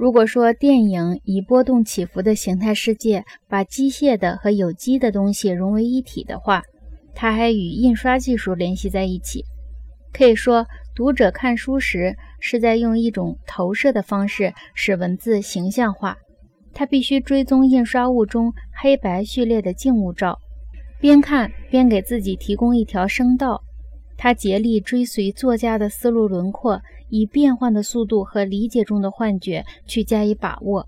如果说电影以波动起伏的形态世界，把机械的和有机的东西融为一体的话，它还与印刷技术联系在一起。可以说，读者看书时是在用一种投射的方式使文字形象化。他必须追踪印刷物中黑白序列的静物照，边看边给自己提供一条声道。他竭力追随作家的思路轮廓，以变换的速度和理解中的幻觉去加以把握。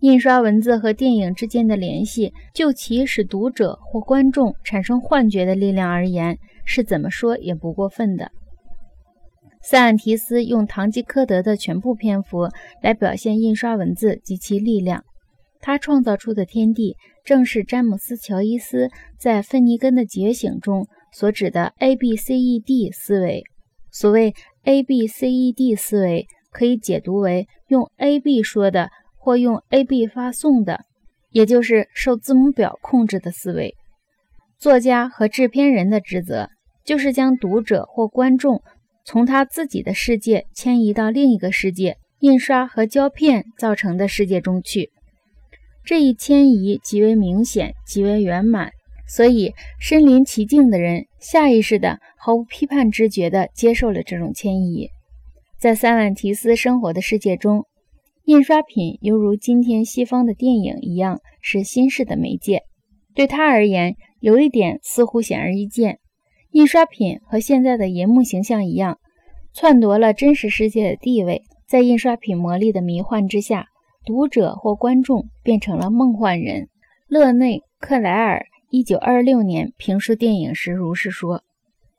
印刷文字和电影之间的联系，就其使读者或观众产生幻觉的力量而言，是怎么说也不过分的。塞万提斯用《堂吉诃德》的全部篇幅来表现印刷文字及其力量。他创造出的天地，正是詹姆斯·乔伊斯在《芬尼根的觉醒》中所指的 A B C E D 思维。所谓 A B C E D 思维，可以解读为用 A B 说的，或用 A B 发送的，也就是受字母表控制的思维。作家和制片人的职责，就是将读者或观众。从他自己的世界迁移到另一个世界——印刷和胶片造成的世界中去。这一迁移极为明显，极为圆满，所以身临其境的人下意识的、毫无批判知觉地接受了这种迁移。在塞万提斯生活的世界中，印刷品犹如今天西方的电影一样，是新式的媒介。对他而言，有一点似乎显而易见。印刷品和现在的银幕形象一样，篡夺了真实世界的地位。在印刷品魔力的迷幻之下，读者或观众变成了梦幻人。勒内·克莱尔一九二六年评述电影时如是说。